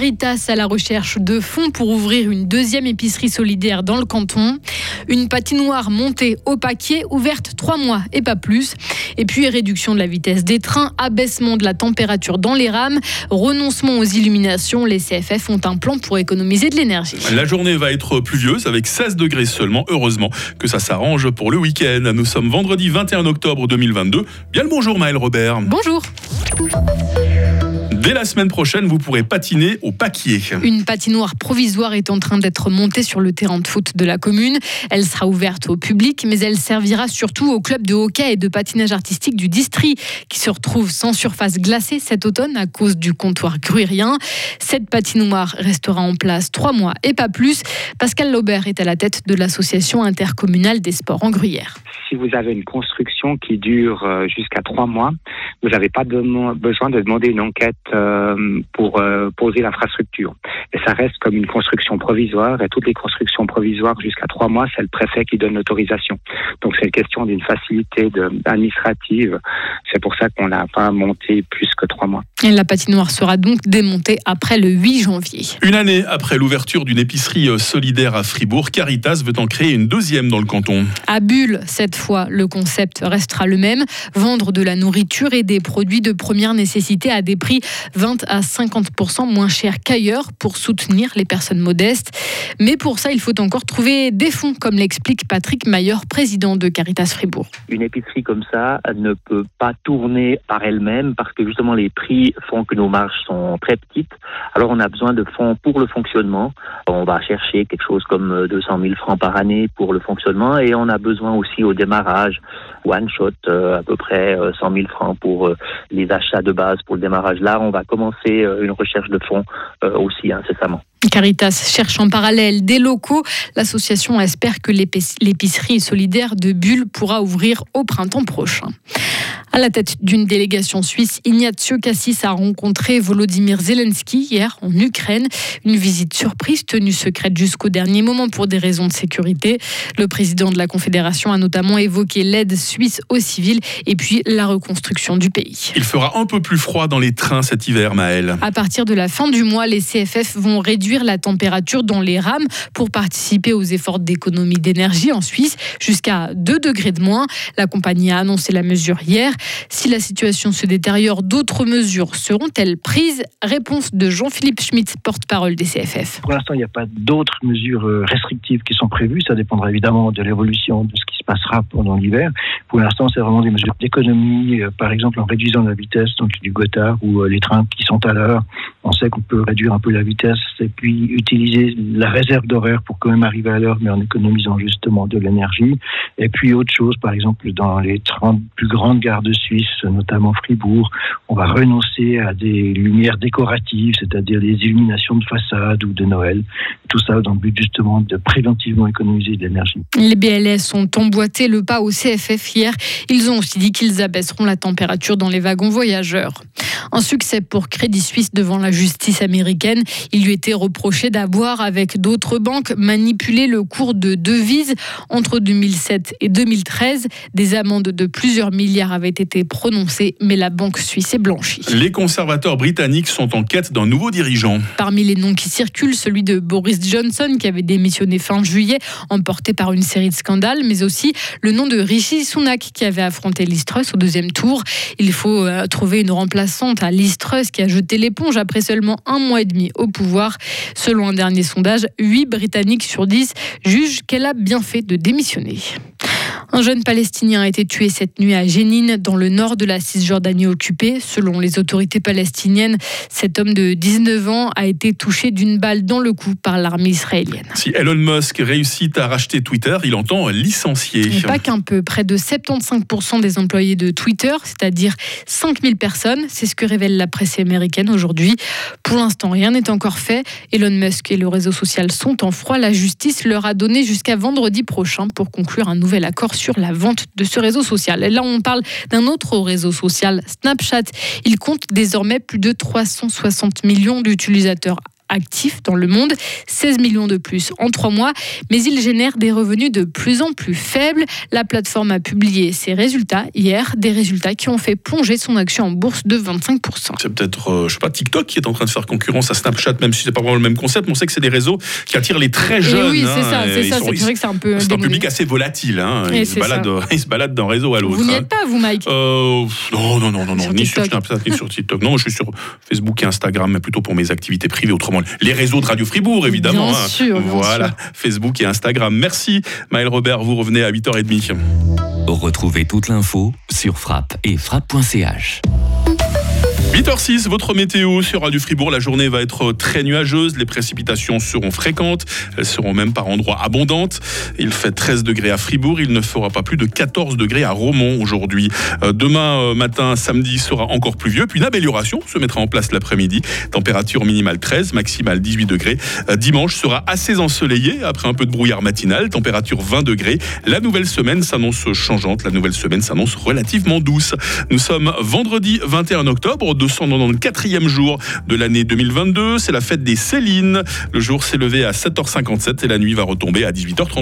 Caritas à la recherche de fonds pour ouvrir une deuxième épicerie solidaire dans le canton. Une patinoire montée au paquet, ouverte trois mois et pas plus. Et puis réduction de la vitesse des trains, abaissement de la température dans les rames, renoncement aux illuminations. Les CFF ont un plan pour économiser de l'énergie. La journée va être pluvieuse avec 16 degrés seulement. Heureusement que ça s'arrange pour le week-end. Nous sommes vendredi 21 octobre 2022. Bien le bonjour Maël Robert. Bonjour. Dès la semaine prochaine, vous pourrez patiner au paquier. Une patinoire provisoire est en train d'être montée sur le terrain de foot de la commune. Elle sera ouverte au public, mais elle servira surtout au club de hockey et de patinage artistique du district, qui se retrouve sans surface glacée cet automne à cause du comptoir gruyérien. Cette patinoire restera en place trois mois et pas plus. Pascal Laubert est à la tête de l'association intercommunale des sports en gruyère. Si vous avez une construction qui dure euh, jusqu'à trois mois, vous n'avez pas besoin de demander une enquête euh, pour euh, poser l'infrastructure. Et ça reste comme une construction provisoire. Et toutes les constructions provisoires jusqu'à trois mois, c'est le préfet qui donne l'autorisation. Donc c'est une question d'une facilité administrative. C'est pour ça qu'on n'a pas monté plus que trois mois. Et la patinoire sera donc démontée après le 8 janvier. Une année après l'ouverture d'une épicerie euh, solidaire à Fribourg, Caritas veut en créer une deuxième dans le canton. À Bulle, cette fois, le concept restera le même vendre de la nourriture et des produits de première nécessité à des prix 20 à 50% moins chers qu'ailleurs pour soutenir les personnes modestes. Mais pour ça, il faut encore trouver des fonds, comme l'explique Patrick Mayer, président de Caritas Fribourg. Une épicerie comme ça ne peut pas tourner par elle-même parce que justement les prix font que nos marges sont très petites. Alors on a besoin de fonds pour le fonctionnement. On va chercher quelque chose comme 200 000 francs par année pour le fonctionnement et on a besoin aussi au démarrage, one shot, euh, à peu près 100 euh, 000 francs pour euh, les achats de base pour le démarrage. Là, va commencer une recherche de fonds aussi incessamment. Caritas cherche en parallèle des locaux. L'association espère que l'épicerie solidaire de Bulle pourra ouvrir au printemps prochain. À la tête d'une délégation suisse, Ignacio Cassis a rencontré Volodymyr Zelensky hier en Ukraine. Une visite surprise tenue secrète jusqu'au dernier moment pour des raisons de sécurité. Le président de la Confédération a notamment évoqué l'aide suisse aux civils et puis la reconstruction du pays. Il fera un peu plus froid dans les trains cet hiver, Maël. À partir de la fin du mois, les CFF vont réduire la température dans les rames pour participer aux efforts d'économie d'énergie en Suisse jusqu'à 2 degrés de moins. La compagnie a annoncé la mesure hier. Si la situation se détériore, d'autres mesures seront-elles prises? Réponse de Jean-Philippe Schmitt, porte-parole des CFF. Pour l'instant, il n'y a pas d'autres mesures euh, restrictives qui sont prévues. Ça dépendra évidemment de l'évolution de ce qui se passera pendant l'hiver. Pour l'instant, c'est vraiment des mesures d'économie, euh, par exemple en réduisant la vitesse donc du Gotthard ou euh, les trains qui sont à l'heure. On sait qu'on peut réduire un peu la vitesse et puis utiliser la réserve d'horaire pour quand même arriver à l'heure, mais en économisant justement de l'énergie. Et puis autre chose, par exemple, dans les 30 plus grandes gares de Suisse, notamment Fribourg, on va renoncer à des lumières décoratives, c'est-à-dire des illuminations de façade ou de Noël. Tout ça dans le but justement de préventivement économiser de l'énergie. Les BLS ont emboîté le pas au CFF hier. Ils ont aussi dit qu'ils abaisseront la température dans les wagons voyageurs. Un succès pour Crédit Suisse devant la justice américaine. Il lui était reproché d'avoir, avec d'autres banques, manipulé le cours de devises entre 2007 et 2013. Des amendes de plusieurs milliards avaient été prononcées, mais la banque suisse est blanchie. Les conservateurs britanniques sont en quête d'un nouveau dirigeant. Parmi les noms qui circulent, celui de Boris Johnson, qui avait démissionné fin juillet, emporté par une série de scandales, mais aussi le nom de Rishi Sunak, qui avait affronté Liz au deuxième tour. Il faut euh, trouver une remplaçante à Liz qui a jeté l'éponge après seulement un mois et demi au pouvoir. Selon un dernier sondage, 8 Britanniques sur 10 jugent qu'elle a bien fait de démissionner. Un jeune Palestinien a été tué cette nuit à Jénine, dans le nord de la Cisjordanie occupée. Selon les autorités palestiniennes, cet homme de 19 ans a été touché d'une balle dans le cou par l'armée israélienne. Si Elon Musk réussit à racheter Twitter, il entend licencier. Mais pas qu'un peu. Près de 75% des employés de Twitter, c'est-à-dire 5000 personnes, c'est ce que révèle la presse américaine aujourd'hui. Pour l'instant, rien n'est encore fait. Elon Musk et le réseau social sont en froid. La justice leur a donné jusqu'à vendredi prochain pour conclure un nouvel accord sur la vente de ce réseau social. Et là, on parle d'un autre réseau social, Snapchat. Il compte désormais plus de 360 millions d'utilisateurs actifs dans le monde, 16 millions de plus en trois mois, mais il génère des revenus de plus en plus faibles. La plateforme a publié ses résultats hier, des résultats qui ont fait plonger son action en bourse de 25%. C'est peut-être, euh, je sais pas, TikTok qui est en train de faire concurrence à Snapchat, même si c'est pas vraiment le même concept. Mais on sait que c'est des réseaux qui attirent les très jeunes. Et oui, c'est hein, ça, c'est ça. vrai que c'est un peu. C'est un public assez volatile. Hein. Ils, se baladent, ils se baladent d'un réseau à l'autre. Vous n'y hein. êtes pas, vous, Mike? Euh, non, non, non, non, non, ni sur. Snapchat, ni sur TikTok. Non, je suis sur Facebook et Instagram, mais plutôt pour mes activités privées. Autrement, les réseaux de Radio Fribourg, évidemment. Bien hein. sûr, bien voilà, sûr. Facebook et Instagram. Merci, Maël Robert. Vous revenez à 8h30. Retrouvez toute l'info sur frappe et frappe.ch. 8h06, votre météo sur Radio Fribourg. La journée va être très nuageuse. Les précipitations seront fréquentes. Elles seront même par endroits abondantes. Il fait 13 degrés à Fribourg. Il ne fera pas plus de 14 degrés à Romont aujourd'hui. Euh, demain euh, matin, samedi, sera encore pluvieux. Puis une amélioration se mettra en place l'après-midi. Température minimale 13, maximale 18 degrés. Euh, dimanche sera assez ensoleillé après un peu de brouillard matinal. Température 20 degrés. La nouvelle semaine s'annonce changeante. La nouvelle semaine s'annonce relativement douce. Nous sommes vendredi 21 octobre, 294e jour de l'année 2022. C'est la fête des Célines. Le jour s'est levé à 7h57 et la nuit va retomber à 18h30.